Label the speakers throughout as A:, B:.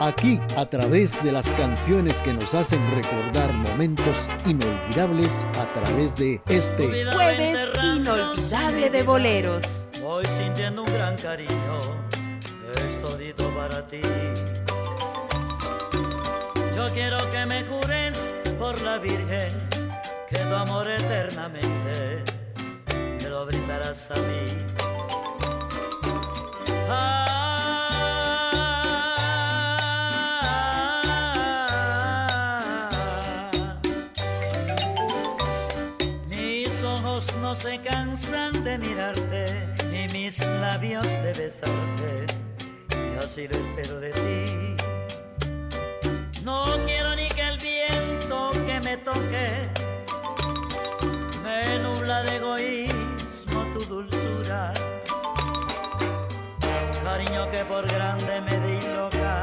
A: Aquí, a través de las canciones que nos hacen recordar momentos inolvidables, a través de este
B: Jueves Inolvidable de Boleros.
C: Voy sintiendo un gran cariño, es todito para ti. Yo quiero que me jures por la Virgen que tu amor eternamente me lo brindarás a mí. Ah. Se cansan de mirarte y mis labios de besarte. Yo sí lo espero de ti. No quiero ni que el viento que me toque me nubla de egoísmo tu dulzura. Cariño que por grande me disloca,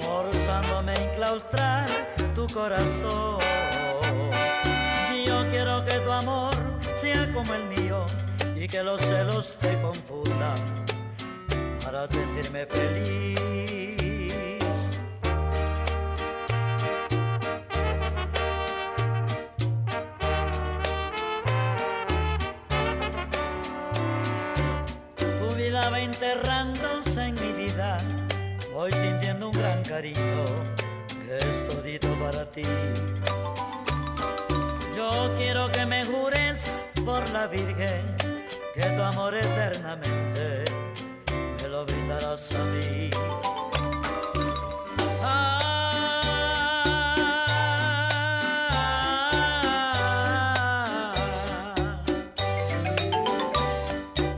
C: forzándome a enclaustrar tu corazón. Que los celos te confundan para sentirme feliz. Tu vida va enterrándose en mi vida, voy sintiendo un gran cariño que es todito para ti. Yo quiero que me jures por la Virgen que tu amor eternamente me lo brindarás a mí. Ah.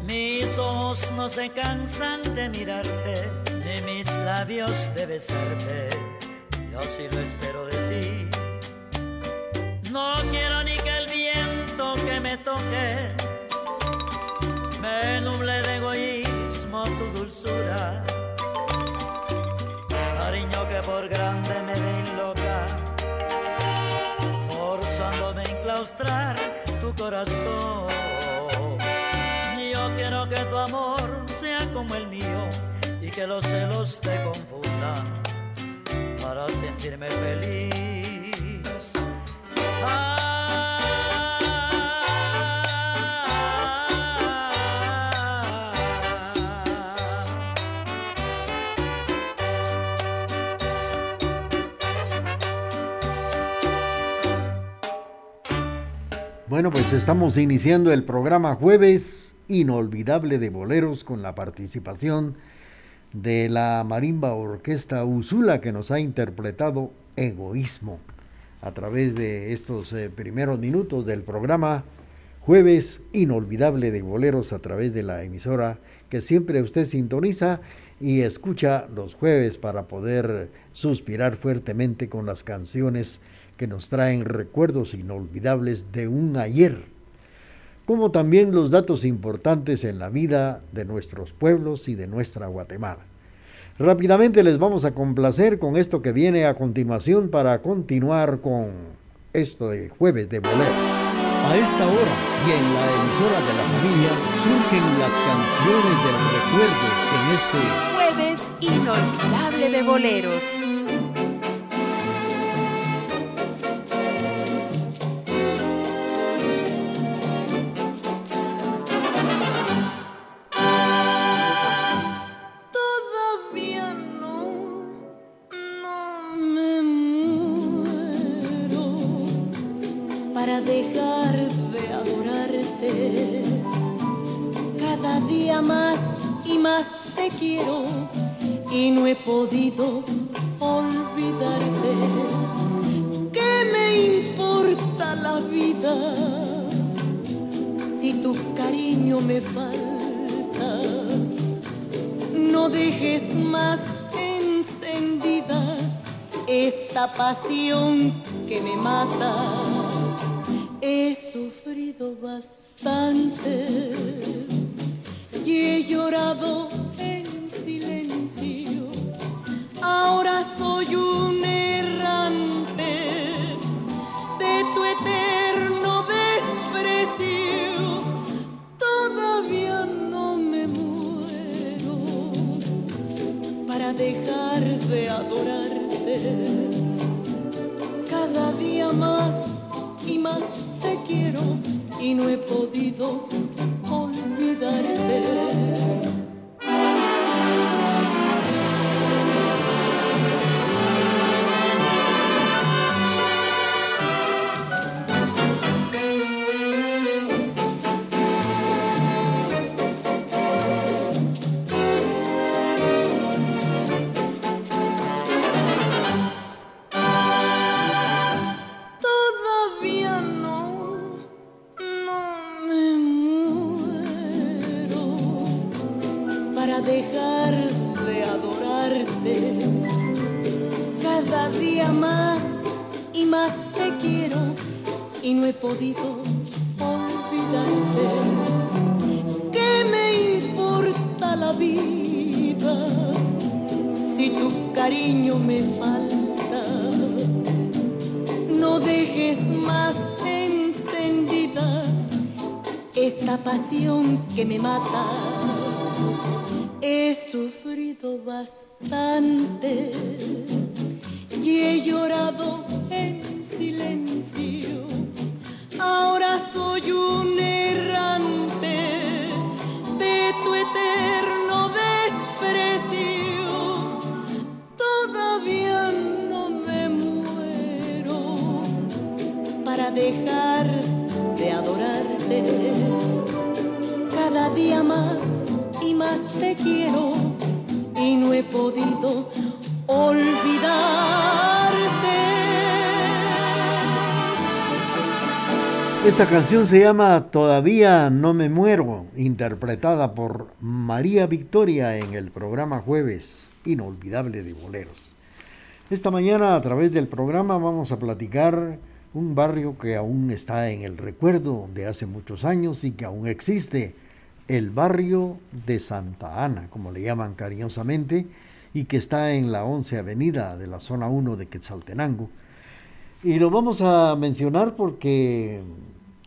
C: Mis ojos no se cansan de mirarte, de mis labios de besarte. Yo sí lo espero de ti. No quiero ni que el viento que me toque me nuble de egoísmo tu dulzura. Cariño que por grande me loca, forzándome a enclaustrar tu corazón. Yo quiero que tu amor sea como el mío y que los celos te confundan para sentirme feliz. Ah.
A: Bueno, pues estamos iniciando el programa Jueves Inolvidable de Boleros con la participación de la Marimba Orquesta Usula que nos ha interpretado Egoísmo a través de estos eh, primeros minutos del programa Jueves Inolvidable de Boleros a través de la emisora que siempre usted sintoniza y escucha los jueves para poder suspirar fuertemente con las canciones que nos traen recuerdos inolvidables de un ayer, como también los datos importantes en la vida de nuestros pueblos y de nuestra Guatemala. Rápidamente les vamos a complacer con esto que viene a continuación para continuar con esto de jueves de bolero. A esta hora y en la emisora de la familia surgen las canciones del recuerdo en este
B: Jueves Inolvidable de Boleros.
D: No he podido Esta
A: canción se llama Todavía no me muero, interpretada por María Victoria en el programa Jueves Inolvidable de Boleros. Esta mañana a través del programa vamos a platicar un barrio que aún está en el recuerdo de hace muchos años y que aún existe, el barrio de Santa Ana, como le llaman cariñosamente, y que está en la 11 Avenida de la zona 1 de Quetzaltenango. Y lo vamos a mencionar porque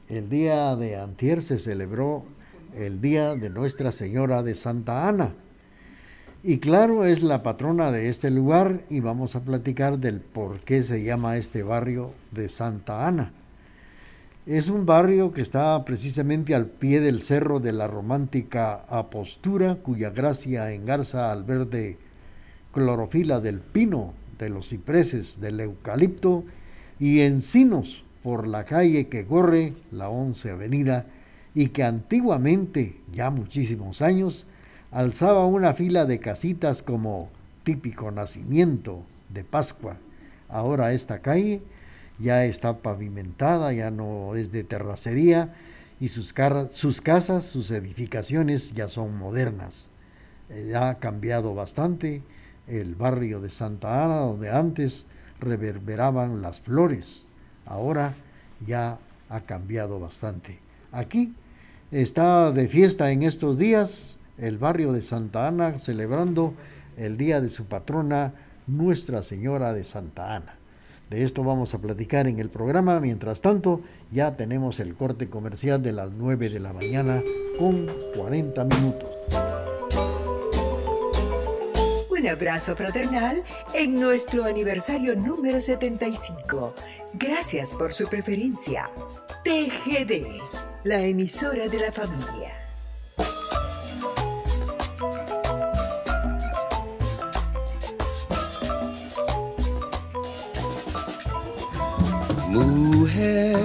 A: el día de antier se celebró el día de Nuestra Señora de Santa Ana. Y claro, es la patrona de este lugar y vamos a platicar del por qué se llama este barrio de Santa Ana. Es un barrio que está precisamente al pie del cerro de la romántica Apostura, cuya gracia engarza al verde clorofila del pino, de los cipreses, del eucalipto y encinos por la calle que corre, la 11 Avenida, y que antiguamente, ya muchísimos años, alzaba una fila de casitas como típico nacimiento de Pascua. Ahora esta calle ya está pavimentada, ya no es de terracería y sus, sus casas, sus edificaciones ya son modernas. Eh, ya ha cambiado bastante el barrio de Santa Ana, donde antes reverberaban las flores ahora ya ha cambiado bastante. Aquí está de fiesta en estos días el barrio de Santa Ana celebrando el día de su patrona Nuestra Señora de Santa Ana. De esto vamos a platicar en el programa. Mientras tanto, ya tenemos el corte comercial de las 9 de la mañana con 40 minutos.
E: Un abrazo fraternal en nuestro aniversario número 75. Gracias por su preferencia. TGD, la emisora de la familia.
A: Mujer.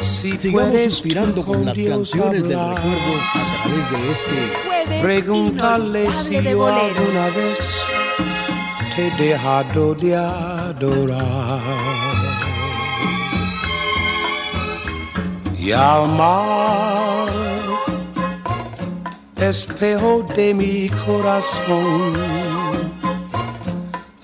A: Si Sigamos inspirando con las canciones del recuerdo a través de este
B: jueves Pregúntale si yo alguna vez
F: te he dejado de adorar y amar, espejo de mi corazón.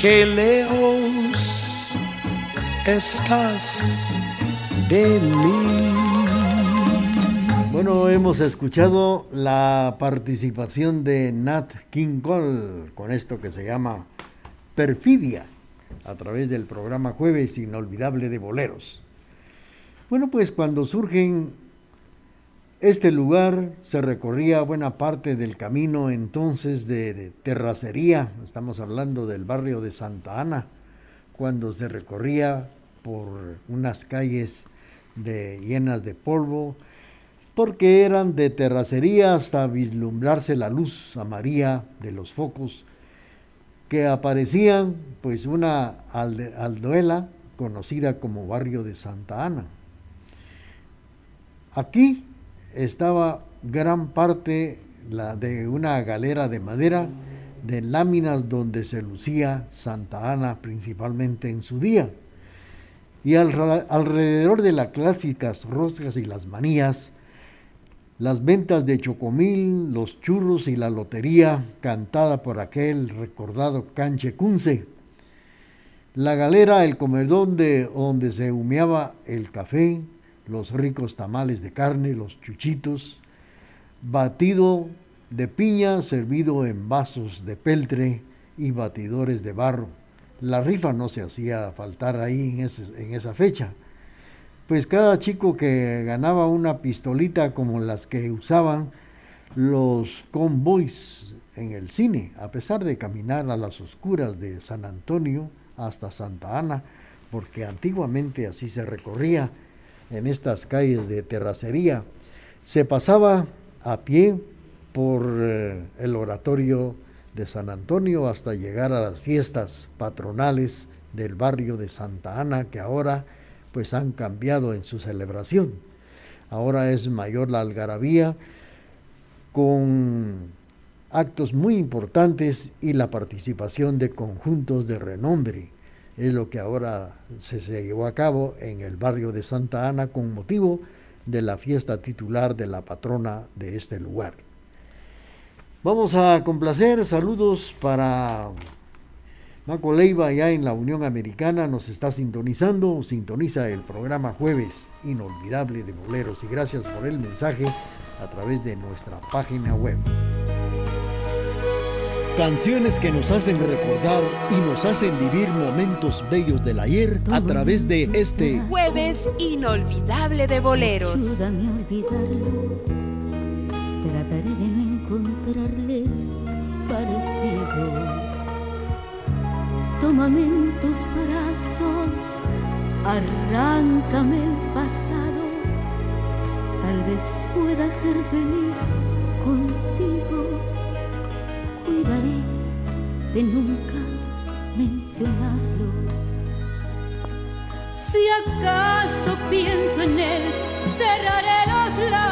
F: Qué lejos estás de mí.
A: Bueno, hemos escuchado la participación de Nat King Cole con esto que se llama Perfidia a través del programa Jueves Inolvidable de Boleros. Bueno, pues cuando surgen este lugar se recorría buena parte del camino entonces de, terracería, estamos hablando del barrio de Santa Ana, cuando se recorría por unas calles llenas de polvo, porque eran de terracería hasta vislumbrarse la luz amarilla de los focos que aparecían pues una alduela conocida como barrio de Santa Ana. Aquí estaba gran parte la de una galera de madera de láminas donde se lucía Santa Ana principalmente en su día. Y alrededor de las clásicas roscas y las manías, las ventas de chocomil, los churros y la lotería cantada por aquel recordado canche cunce. La galera, el comedón de donde se humeaba el café, los ricos tamales de carne, los chuchitos, batido de piña servido en vasos de peltre y batidores de barro. La rifa no se hacía faltar ahí en, esa fecha pues cada chico que ganaba una pistolita como las que usaban los convoys en el cine, a pesar de caminar a las oscuras de San Antonio hasta Santa Ana, porque antiguamente así se recorría en estas calles de terracería, se pasaba a pie por eh, el oratorio de San Antonio hasta llegar a las fiestas patronales del barrio de Santa Ana, que ahora pues han cambiado en su celebración. Ahora es mayor la algarabía con actos muy importantes y la participación de conjuntos de renombre. Es lo que ahora se, llevó a cabo en el barrio de Santa Ana con motivo de la fiesta titular de la patrona de este lugar. Vamos a complacer saludos para Maco Leiva, ya en la Unión Americana, nos está sintonizando, sintoniza el programa Jueves Inolvidable de Boleros y gracias por el mensaje a través de nuestra página web.
G: Canciones que nos hacen recordar y nos hacen vivir momentos bellos del ayer a través de este
H: Jueves Inolvidable de Boleros.
I: Trataré de no encontrarles parecido Tómame en tus brazos, arráncame el pasado, tal vez pueda ser feliz contigo. Cuidaré de nunca mencionarlo. Si acaso pienso en él, cerraré los labios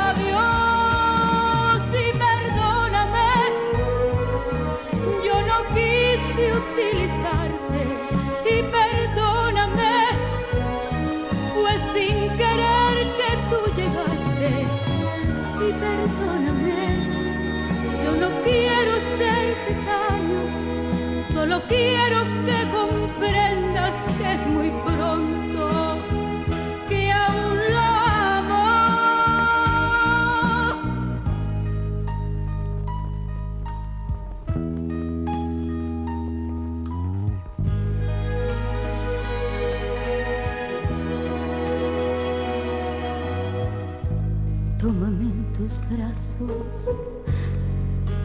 I: Solo quiero que comprendas que es muy pronto, que aún lo amo. Tómame en tus brazos,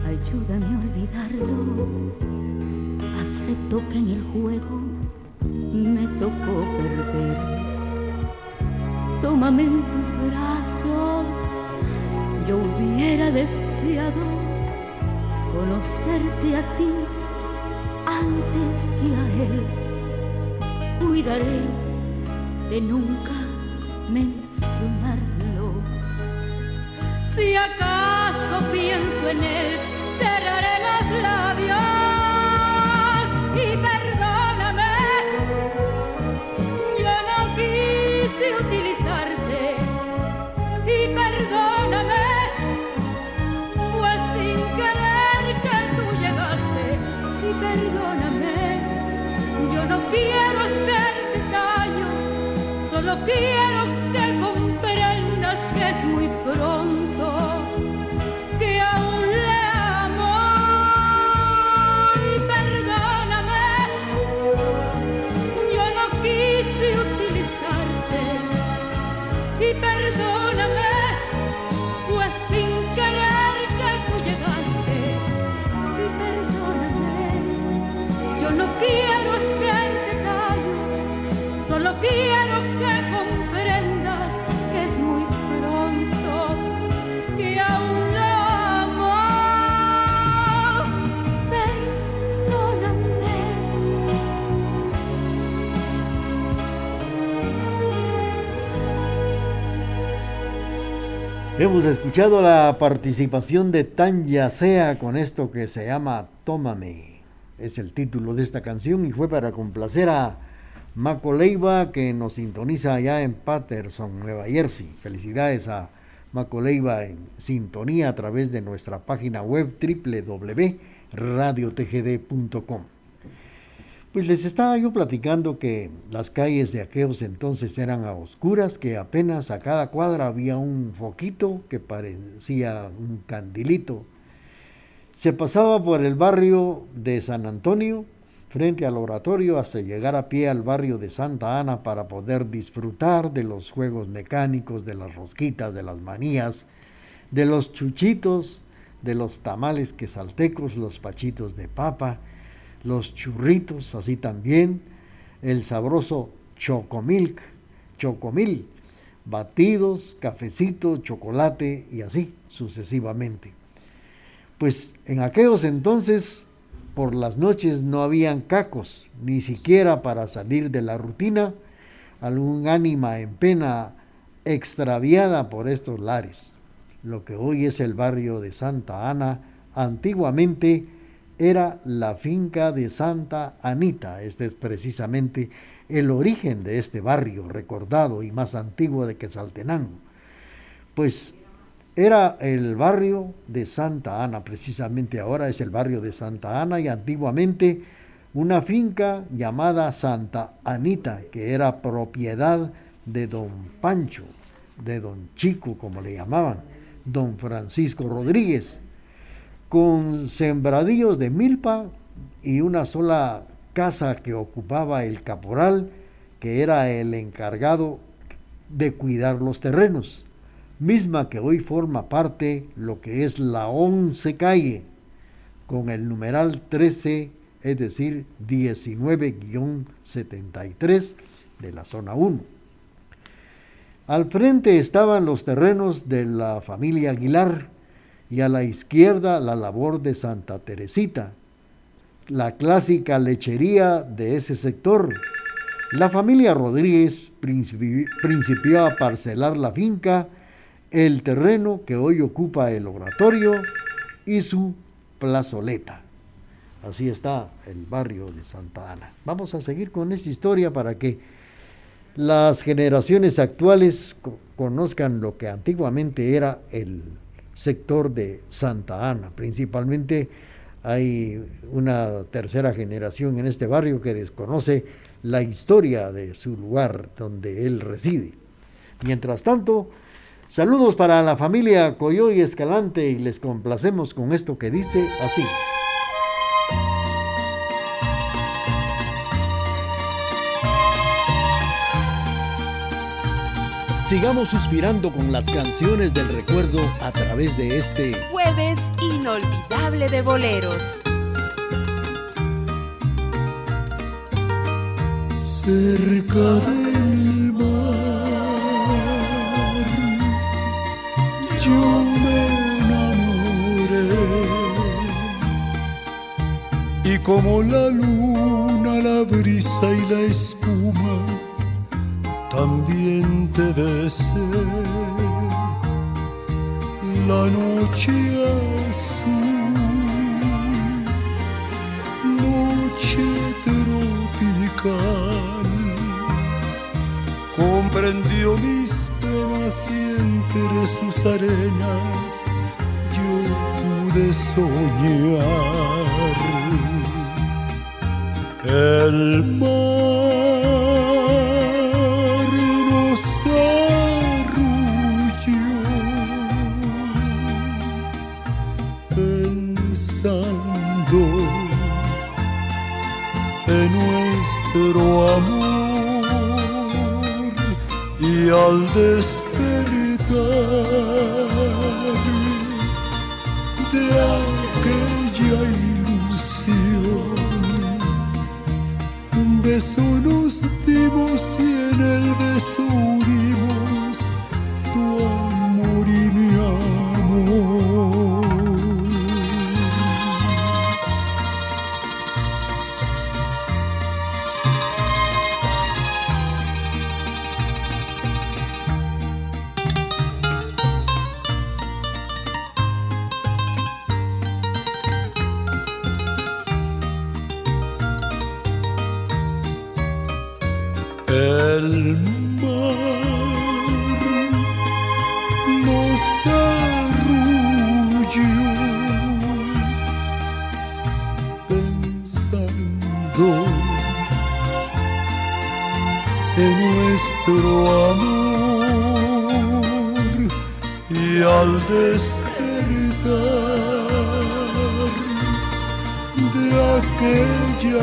I: ayúdame a olvidarlo acepto que en el juego me tocó perder. Tómame en tus brazos, yo hubiera deseado conocerte a ti antes que a él. Cuidaré de nunca mencionarlo. Si acaso pienso en él, cerraré los labios. Y perdóname,
A: Hemos escuchado la participación de Tanya Sea con esto que se llama Tómame. Es el título de esta canción y fue para complacer a Maco Leiva que nos sintoniza allá en Patterson, Nueva Jersey. Felicidades a Maco Leiva en sintonía a través de nuestra página web www.radiotgd.com. Pues les estaba yo platicando que las calles de aquellos entonces eran a oscuras, que apenas a cada cuadra había un foquito que parecía un candilito. Se pasaba por el barrio de San Antonio, frente al oratorio, hasta llegar a pie al barrio de Santa Ana para poder disfrutar de los juegos mecánicos, de las rosquitas, de las manías, de los chuchitos, de los tamales quesaltecos, los pachitos de papa, los churritos, así también, el sabroso chocomilk, chocomil, batidos, cafecito, chocolate y así sucesivamente. Pues en aquellos entonces, por las noches no habían cacos, ni siquiera para salir de la rutina, algún ánima en pena extraviada por estos lares. Lo que hoy es el barrio de Santa Ana, antiguamente era la finca de Santa Anita. Este es precisamente el origen de este barrio recordado y más antiguo de Quetzaltenango. Pues era el barrio de Santa Ana, precisamente ahora es el barrio de Santa Ana y antiguamente una finca llamada Santa Anita, que era propiedad de don Pancho, de don Chico, como le llamaban, don Francisco Rodríguez, con sembradíos de milpa y una sola casa que ocupaba el caporal, que era el encargado de cuidar los terrenos, misma que hoy forma parte lo que es la 11 calle, con el numeral 13, es decir, 19-73 de la zona 1. Al frente estaban los terrenos de la familia Aguilar, y a la izquierda la labor de Santa Teresita, la clásica lechería de ese sector. La familia Rodríguez principió a parcelar la finca, el terreno que hoy ocupa el oratorio y su plazoleta. Así está el barrio de Santa Ana. Vamos a seguir con esta historia para que las generaciones actuales conozcan lo que antiguamente era el sector de Santa Ana, principalmente hay una tercera generación en este barrio que desconoce la historia de su lugar donde él reside. Mientras tanto, saludos para la familia Coyoy Escalante y les complacemos con esto que dice así.
J: Sigamos suspirando con las canciones del recuerdo a través de este
B: jueves inolvidable de boleros.
K: Cerca del mar, yo me enamoré y como la luna, la brisa y la espuma también te besé la noche azul, noche tropical, comprendió mis penas y entre sus arenas yo pude soñar. El mar al despertar de aquella ilusión un beso nos dimos y en el del mar nos arrulló pensando en nuestro amor
A: y al despertar de aquella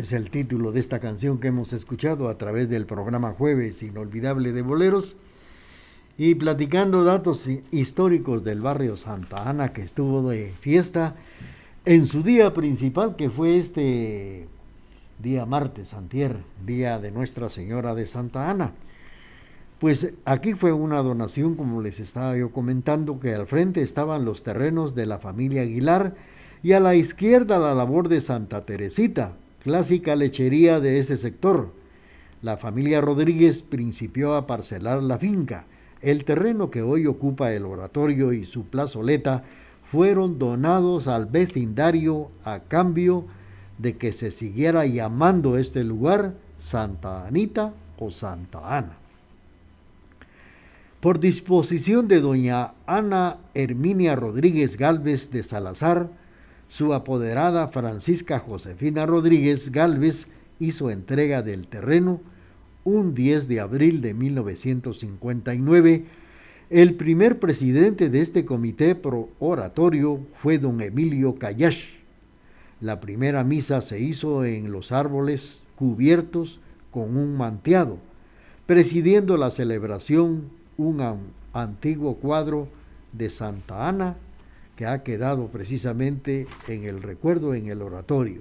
A: es el título de esta canción que hemos escuchado a través del programa Jueves Inolvidable de Boleros y platicando datos históricos del barrio Santa Ana que estuvo de fiesta en su día principal que fue este día martes, antier, día de Nuestra Señora de Santa Ana. Pues aquí fue una donación, como les estaba yo comentando, que al frente estaban los terrenos de la familia Aguilar y a la izquierda la labor de Santa Teresita, clásica lechería de ese sector. La familia Rodríguez principió a parcelar la finca. El terreno que hoy ocupa el oratorio y su plazoleta fueron donados al vecindario a cambio de que se siguiera llamando este lugar Santa Anita o Santa Ana. Por disposición de doña Ana Herminia Rodríguez Galvez de Salazar, su apoderada Francisca Josefina Rodríguez Galvez hizo entrega del terreno un 10 de abril de 1959. El primer presidente de este comité pro oratorio fue don Emilio Callash. La primera misa se hizo en los árboles cubiertos con un manteado, presidiendo la celebración un antiguo cuadro de Santa Ana que ha quedado precisamente en el recuerdo en el oratorio.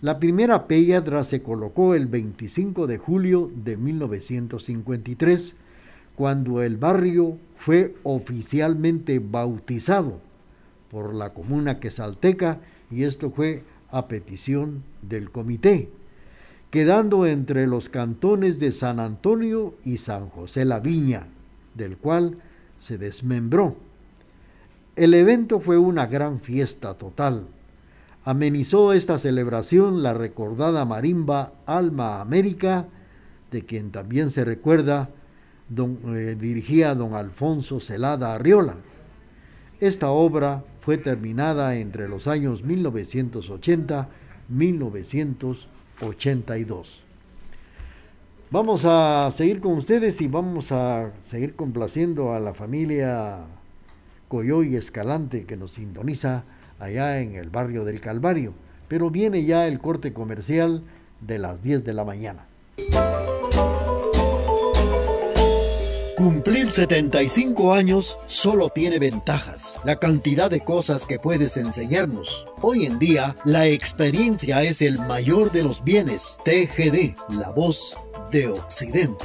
A: La primera piedra se colocó el 25 de julio de 1953, cuando el barrio fue oficialmente bautizado por la comuna quesalteca y esto fue a petición del comité, quedando entre los cantones de San Antonio y San José la Viña, del cual se desmembró. El evento fue una gran fiesta total. Amenizó esta celebración la recordada marimba Alma América, de quien también se recuerda don, eh, dirigía don Alfonso Celada Arriola. Esta obra fue terminada entre los años 1980-1982. Vamos a seguir con ustedes y vamos a seguir complaciendo a la familia Coyoy Escalante que nos sintoniza allá en el barrio del Calvario. Pero viene ya el corte comercial de las 10 de la mañana.
G: Cumplir 75 años solo tiene ventajas, la cantidad de cosas que puedes enseñarnos. Hoy en día, la experiencia es el mayor de los bienes. TGD, la voz de Occidente.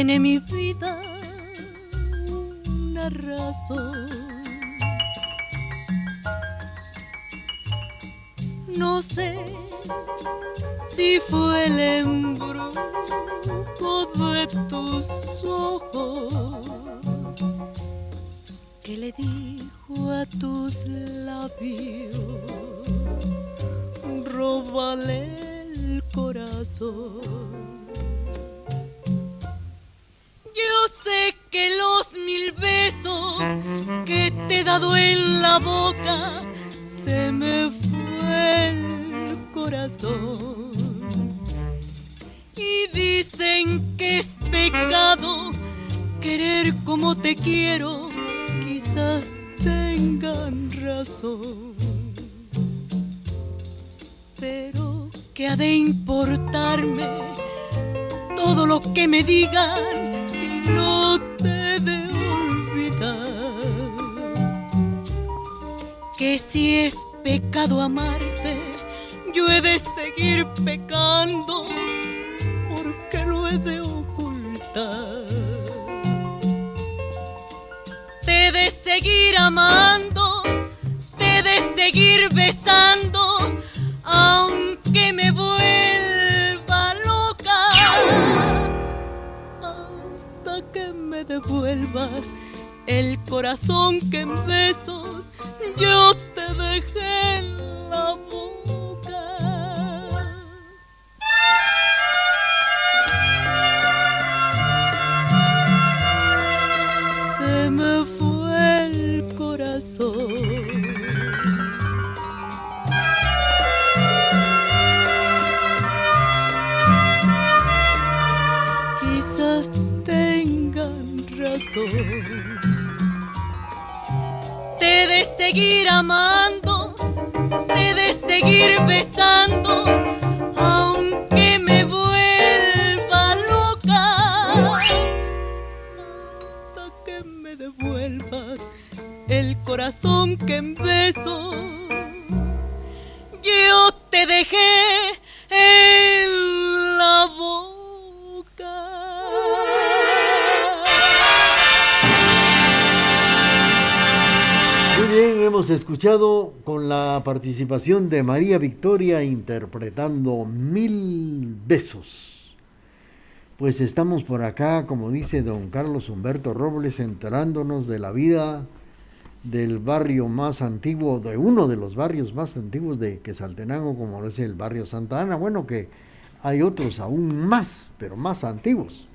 H: tiene mi vida una razón. No sé si fue el embrujo de tus ojos que le dijo a tus labios, róbale el corazón. si es pecado amarte, yo he de seguir pecando porque lo he de ocultar. Te he de seguir amando, te he de seguir besando, aunque me vuelva loca, hasta que me devuelvas el corazón que en besos yo te 恨。seguir amando, te de seguir besando, aunque me vuelva loca, hasta que me devuelvas el corazón que en yo te dejé.
A: Escuchado con la participación de María Victoria interpretando Mil Besos. Pues estamos por acá, como dice don Carlos Humberto Robles, enterándonos de la vida del barrio más antiguo, de uno de los barrios más antiguos de Quesaltenango, como lo es el barrio Santa Ana. Bueno, que hay otros aún más, pero más antiguos.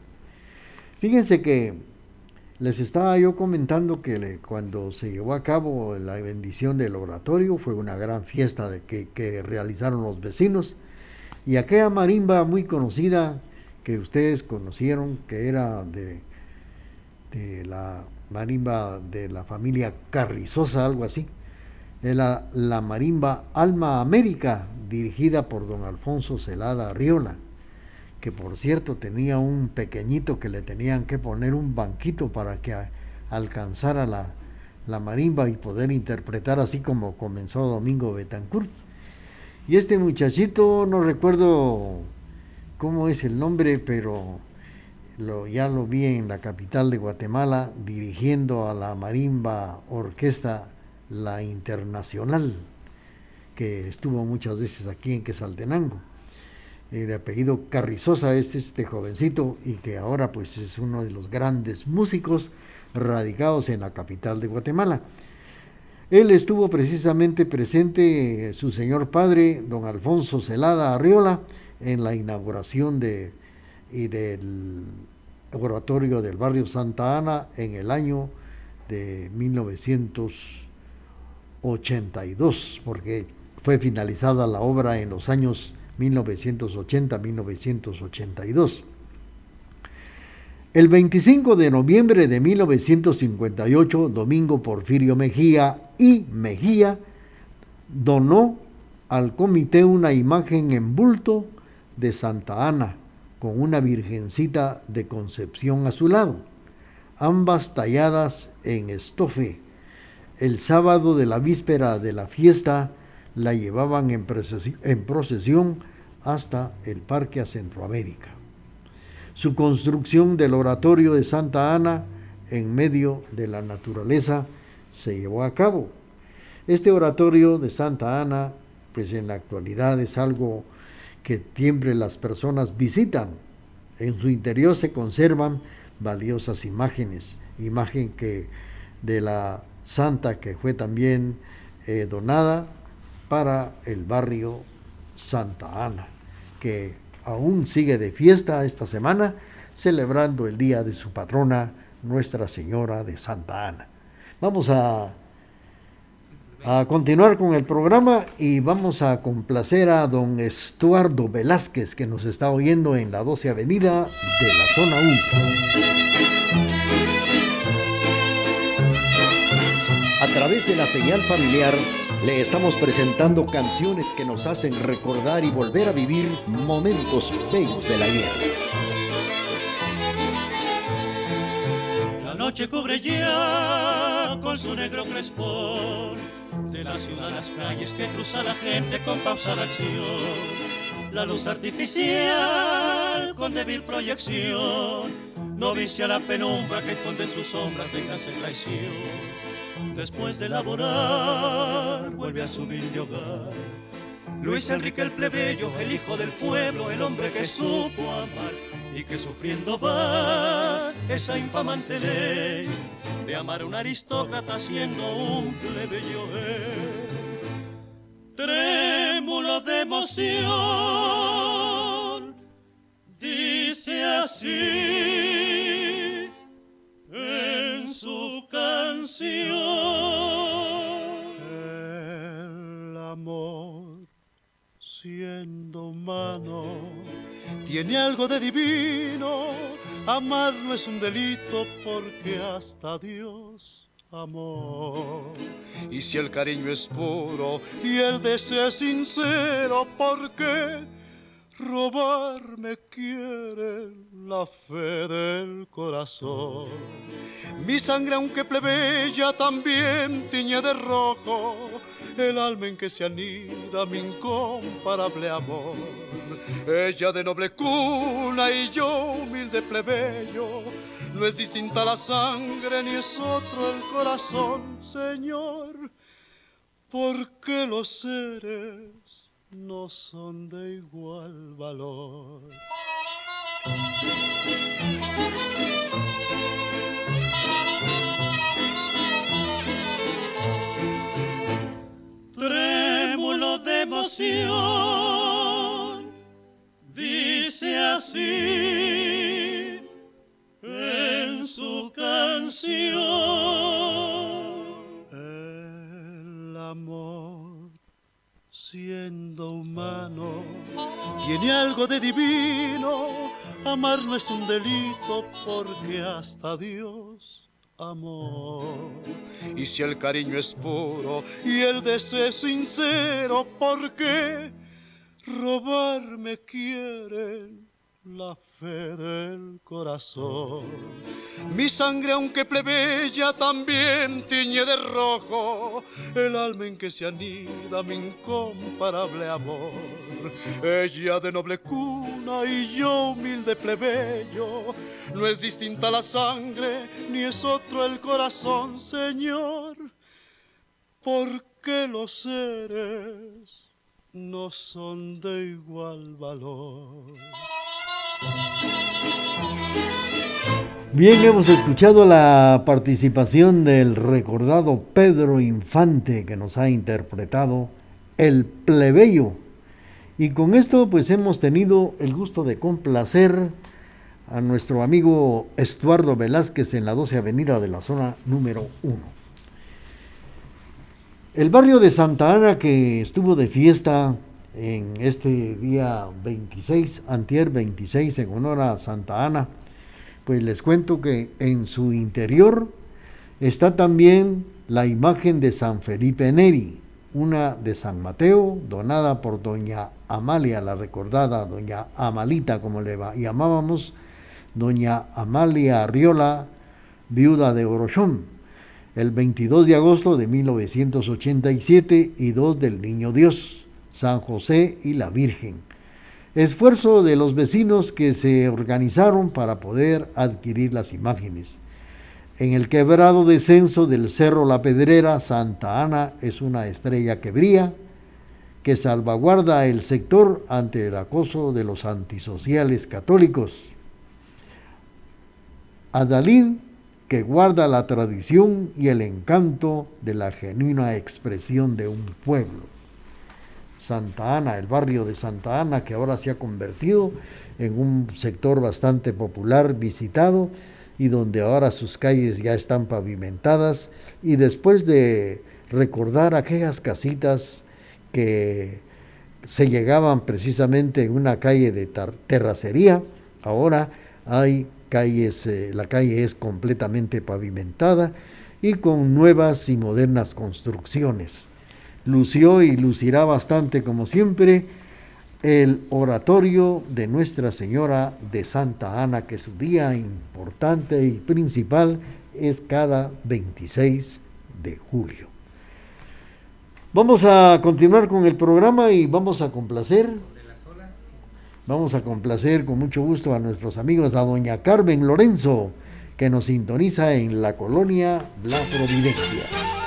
A: Fíjense que les estaba yo comentando que cuando se llevó a cabo la bendición del oratorio fue una gran fiesta que, realizaron los vecinos Y aquella marimba muy conocida que ustedes conocieron, que era de, la marimba de la familia Carrizosa, algo así. Era la marimba Alma América, dirigida por don Alfonso Celada Arriola, que por cierto tenía un pequeñito que le tenían que poner un banquito para que alcanzara la, la marimba y poder interpretar así como comenzó Domingo Betancourt. Y este muchachito, no recuerdo cómo es el nombre, pero lo, ya lo vi en la capital de Guatemala dirigiendo a la marimba orquesta La Internacional, que estuvo muchas veces aquí en Quesaltenango. El apellido Carrizosa es este jovencito y que ahora pues es uno de los grandes músicos radicados en la capital de Guatemala. Él estuvo precisamente presente, su señor padre, don Alfonso Celada Arriola, en la inauguración de, y del oratorio del barrio Santa Ana en el año de 1982, porque fue finalizada la obra en los años 1980-1982. El 25 de noviembre de 1958, Domingo Porfirio Mejía y Mejía donó al comité una imagen en bulto de Santa Ana con una virgencita de Concepción a su lado, ambas talladas en estofe. El sábado de la víspera de la fiesta la llevaban en procesión hasta el Parque a Centroamérica su construcción del oratorio de Santa Ana en medio de la naturaleza se llevó a cabo. Este oratorio de Santa Ana, pues en la actualidad es algo que siempre las personas visitan. En su interior se conservan valiosas imágenes, imagen que de la santa que fue también eh, donada para el barrio Santa Ana, que aún sigue de fiesta esta semana, celebrando el día de su patrona, Nuestra Señora de Santa Ana. Vamos a, a continuar con el programa y vamos a complacer a don Estuardo Velázquez, que nos está oyendo en la 12 Avenida de la Zona 1.
G: A través de la señal familiar le estamos presentando canciones que nos hacen recordar y volver a vivir momentos bellos de la ayer.
L: La noche cubre ya con su negro crespón de la ciudad las calles que cruza la gente con pausada acción. La luz artificial con débil proyección no vicia la penumbra que esconde sus sombras, venganza y traición después de laborar, vuelve a su humilde hogar. Luis Enrique el plebeyo, el hijo del pueblo, el hombre que supo amar y que sufriendo va esa infamante ley de amar a un aristócrata siendo un plebeyo. Trémulo de emoción, dice así
M: El amor, siendo humano, tiene algo de divino. Amar no es un delito porque hasta Dios amó. Y si el cariño es puro y el deseo es sincero, ¿por qué? Robarme quiere la fe del corazón. Mi sangre, aunque plebeya, también tiñe de rojo el alma en que se anida mi incomparable amor. Ella de noble cuna y yo humilde plebeyo, no es distinta la sangre ni es otro el corazón, Señor, porque los seres no son de igual valor.
L: Trémulo de emoción, dice así en su canción.
M: Siendo humano, tiene algo de divino. Amar no es un delito porque hasta Dios amó. Y si el cariño es puro y el deseo sincero, ¿por qué robarme quieren? La fe del corazón. Mi sangre, aunque plebeya, también tiñe de rojo el alma en que se anida mi incomparable amor. Ella de noble cuna y yo humilde plebeyo. No es distinta la sangre, ni es otro el corazón, Señor. Porque los seres no son de igual valor.
A: Bien, hemos escuchado la participación del recordado Pedro Infante que nos ha interpretado El plebeyo. Y con esto pues hemos tenido el gusto de complacer a nuestro amigo Estuardo Velázquez en la 12 Avenida de la zona número 1. El barrio de Santa Ana que estuvo de fiesta en este día 26, antier 26, en honor a Santa Ana, pues les cuento que en su interior está también la imagen de San Felipe Neri, una de San Mateo, donada por doña Amalia, la recordada doña Amalita, como le llamábamos, doña Amalia Arriola, viuda de Orochón, el 22 de agosto de 1987 y dos del Niño Dios. San José y la Virgen. Esfuerzo de los vecinos que se organizaron para poder adquirir las imágenes. En el quebrado descenso del Cerro La Pedrera, Santa Ana es una estrella que brilla, que salvaguarda el sector ante el acoso de los antisociales católicos. Adalid, que guarda la tradición y el encanto de la genuina expresión de un pueblo. Santa Ana, el barrio de Santa Ana, que ahora se ha convertido en un sector bastante popular, visitado, y donde ahora sus calles ya están pavimentadas, y después de recordar aquellas casitas que se llegaban precisamente en una calle de terracería, ahora hay calles, eh, la calle es completamente pavimentada y con nuevas y modernas construcciones lució y lucirá bastante como siempre el oratorio de Nuestra Señora de Santa Ana, que su día importante y principal es cada 26 de julio. Vamos a continuar con el programa y vamos a complacer. Vamos a complacer con mucho gusto a nuestros amigos, a doña Carmen Lorenzo, que nos sintoniza en la colonia La Providencia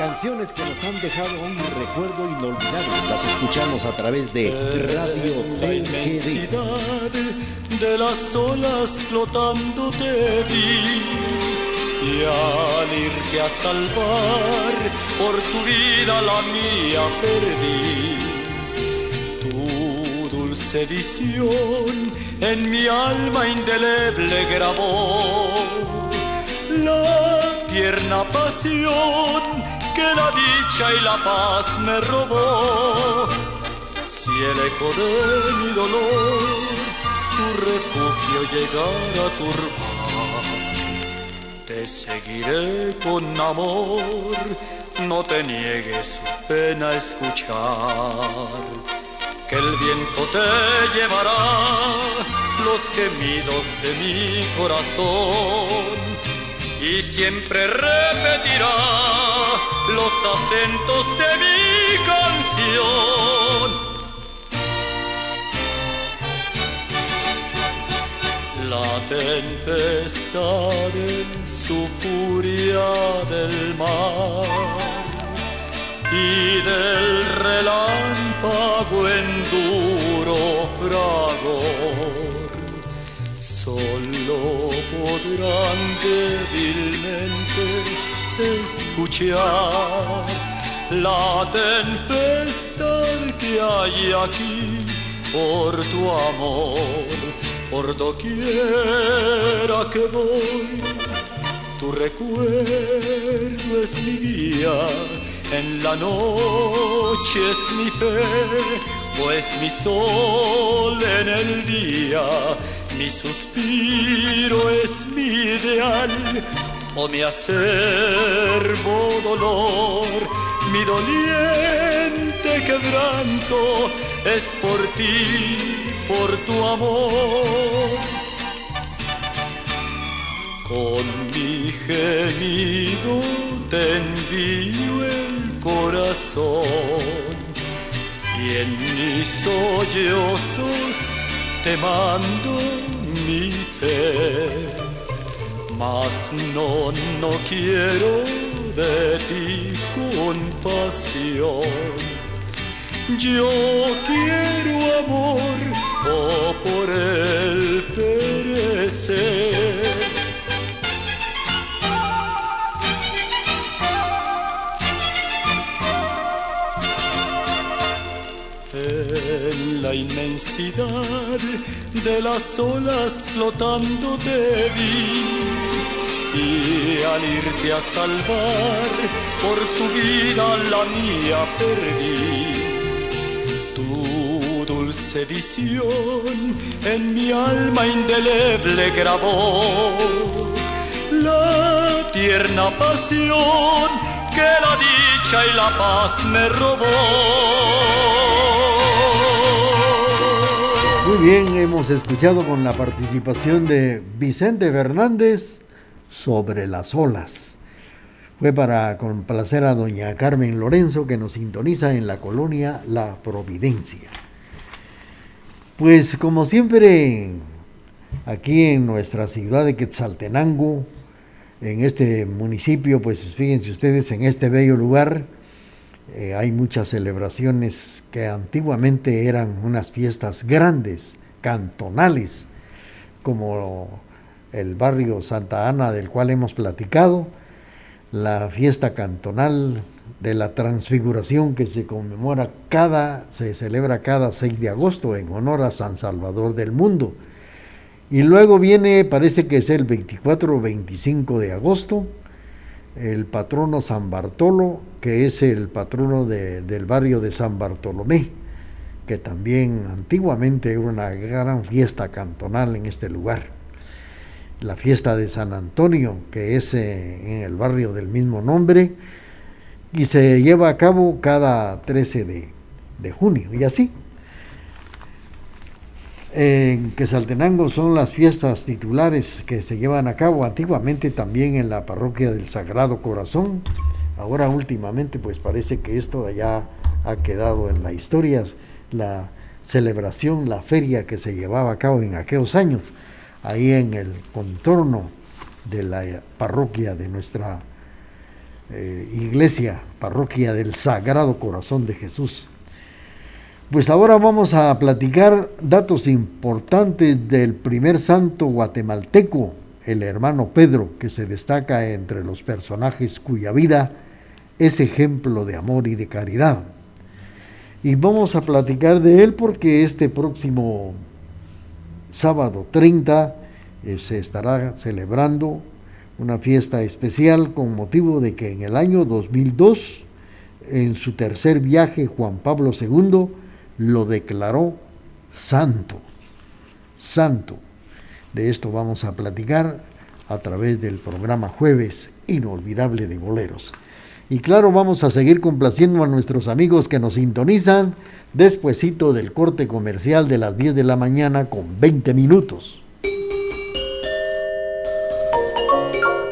N: canciones que nos han dejado un recuerdo inolvidable. Las escuchamos a través de Radio
O: La inmensidad de las olas flotando te vi y al irte a salvar por tu vida la mía perdí. Tu dulce visión en mi alma indeleble grabó la tierna pasión que la dicha y la paz me robó. Si el eco de mi dolor tu refugio llegara a turbar, te seguiré con amor, no te niegues pena escuchar. Que el viento te llevará los gemidos de mi corazón y siempre repetirá los acentos de mi canción. La tempestad en su furia del mar y del relámpago en duro fragor solo podrán débilmente escuchar la tempestad que hay aquí por tu amor, por doquiera que voy. Tu recuerdo es mi guía, en la noche es mi fe pues mi sol en el día, mi suspiro es mi ideal, o mi acervo dolor, mi doliente quebranto es por ti, por tu amor. Con mi gemido te envío el corazón y en mis sollozos te mando mi fe. Mas no, no quiero de ti compasión. Yo quiero amor o oh, por el perecer. De las olas flotando te vi y al irte a salvar por tu vida la mía perdí. Tu dulce visión en mi alma indeleble grabó la tierna pasión que la dicha y la paz me robó.
A: Bien, hemos escuchado con la participación de Vicente Fernández sobre las olas. Fue para complacer a doña Carmen Lorenzo que nos sintoniza en la colonia La Providencia. Pues como siempre, aquí en nuestra ciudad de Quetzaltenango, en este municipio, pues fíjense ustedes, en este bello lugar, eh, hay muchas celebraciones que antiguamente eran unas fiestas grandes, cantonales, como el barrio Santa Ana del cual hemos platicado, la fiesta cantonal de la transfiguración que se conmemora cada, se celebra cada 6 de agosto en honor a San Salvador del Mundo. Y luego viene, parece que es el 24 o 25 de agosto, el patrono San Bartolo, que es el patrono del barrio de San Bartolomé, que también antiguamente era una gran fiesta cantonal en este lugar. La fiesta de San Antonio, que es eh, en el barrio del mismo nombre, y se lleva a cabo cada 13 de, de junio, y así. En Quesaltenango son las fiestas titulares que se llevan a cabo antiguamente también en la parroquia del Sagrado Corazón. Ahora últimamente pues parece que esto ya ha quedado en la historia, la celebración, la feria que se llevaba a cabo en aquellos años, ahí en el contorno de la parroquia de nuestra eh, iglesia, parroquia del Sagrado Corazón de Jesús. Pues ahora vamos a platicar datos importantes del primer santo guatemalteco, el hermano Pedro, que se destaca entre los personajes cuya vida es ejemplo de amor y de caridad. Y vamos a platicar de él porque este próximo sábado 30 eh, se estará celebrando una fiesta especial con motivo de que en el año 2002, en su tercer viaje, Juan Pablo II, lo declaró santo, santo. De esto vamos a platicar a través del programa Jueves Inolvidable de Boleros. Y claro, vamos a seguir complaciendo a nuestros amigos que nos sintonizan despuesito del corte comercial de las 10 de la mañana con 20 minutos.